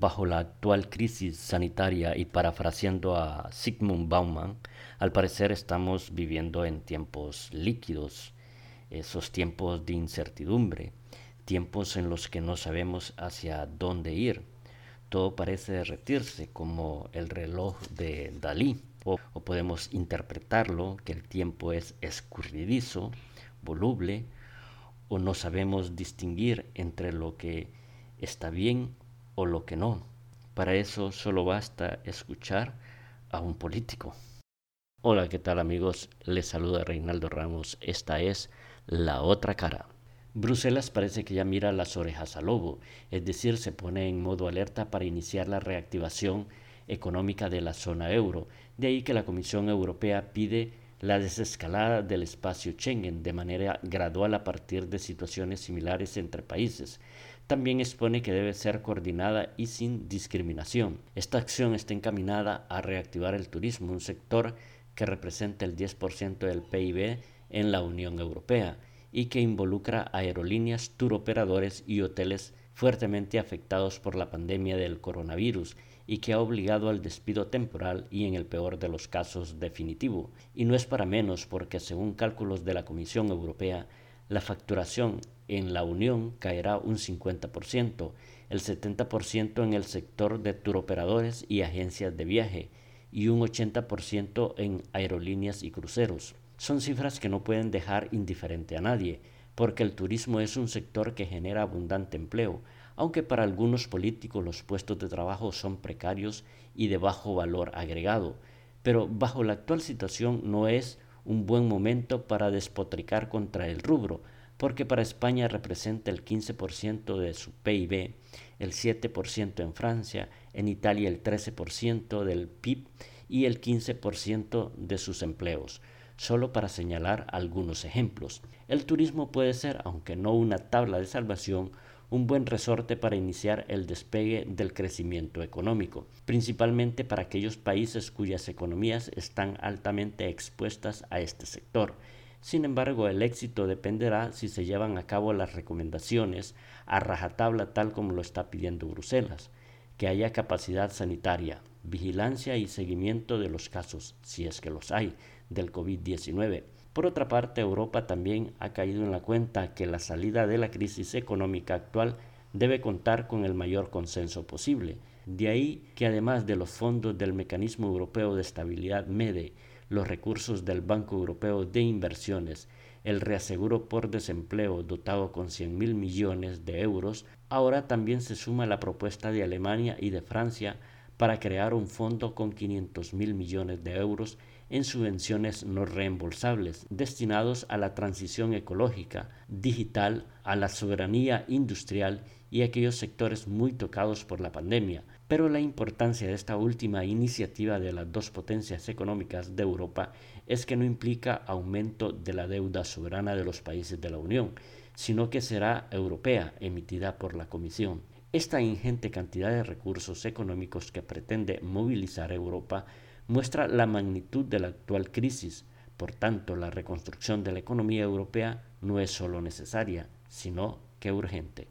Bajo la actual crisis sanitaria y parafraseando a Sigmund Bauman, al parecer estamos viviendo en tiempos líquidos, esos tiempos de incertidumbre, tiempos en los que no sabemos hacia dónde ir. Todo parece derretirse como el reloj de Dalí, o, podemos interpretarlo que el tiempo es escurridizo, voluble, o no sabemos distinguir entre lo que está bien o lo que no. Para eso solo basta escuchar a un político. Hola, ¿qué tal amigos? Les saluda Reinaldo Ramos. Esta es La Otra Cara. Bruselas parece que ya mira las orejas al lobo, es decir, se pone en modo alerta para iniciar la reactivación económica de la zona euro. De ahí que la Comisión Europea pide la desescalada del espacio Schengen de manera gradual a partir de situaciones similares entre países. También expone que debe ser coordinada y sin discriminación. Esta acción está encaminada a reactivar el turismo, un sector que representa el 10% del PIB en la Unión Europea y que involucra aerolíneas, turoperadores y hoteles fuertemente afectados por la pandemia del coronavirus y que ha obligado al despido temporal y en el peor de los casos definitivo. Y no es para menos porque según cálculos de la Comisión Europea, la facturación en la Unión caerá un 50%, el 70% en el sector de turoperadores y agencias de viaje y un 80% en aerolíneas y cruceros. Son cifras que no pueden dejar indiferente a nadie, porque el turismo es un sector que genera abundante empleo, aunque para algunos políticos los puestos de trabajo son precarios y de bajo valor agregado. Pero bajo la actual situación no es un buen momento para despotricar contra el rubro, porque para España representa el 15% de su PIB, el 7% en Francia, en Italia el 13% del PIB y el 15% de sus empleos solo para señalar algunos ejemplos. El turismo puede ser, aunque no una tabla de salvación, un buen resorte para iniciar el despegue del crecimiento económico, principalmente para aquellos países cuyas economías están altamente expuestas a este sector. Sin embargo, el éxito dependerá si se llevan a cabo las recomendaciones a rajatabla tal como lo está pidiendo Bruselas, que haya capacidad sanitaria, vigilancia y seguimiento de los casos, si es que los hay, del COVID-19 por otra parte, Europa también ha caído en la cuenta que la salida de la crisis económica actual debe contar con el mayor consenso posible. De ahí que además de los fondos del Mecanismo Europeo de Estabilidad MEDE, los recursos del Banco Europeo de Inversiones, el reaseguro por desempleo dotado con 100 mil millones de euros, ahora también se suma la propuesta de Alemania y de Francia para crear un fondo con 500 mil millones de euros en subvenciones no reembolsables destinados a la transición ecológica, digital, a la soberanía industrial y a aquellos sectores muy tocados por la pandemia. Pero la importancia de esta última iniciativa de las dos potencias económicas de Europa es que no implica aumento de la deuda soberana de los países de la Unión, sino que será europea, emitida por la Comisión. Esta ingente cantidad de recursos económicos que pretende movilizar Europa muestra la magnitud de la actual crisis. Por tanto, la reconstrucción de la economía europea no es solo necesaria, sino que urgente.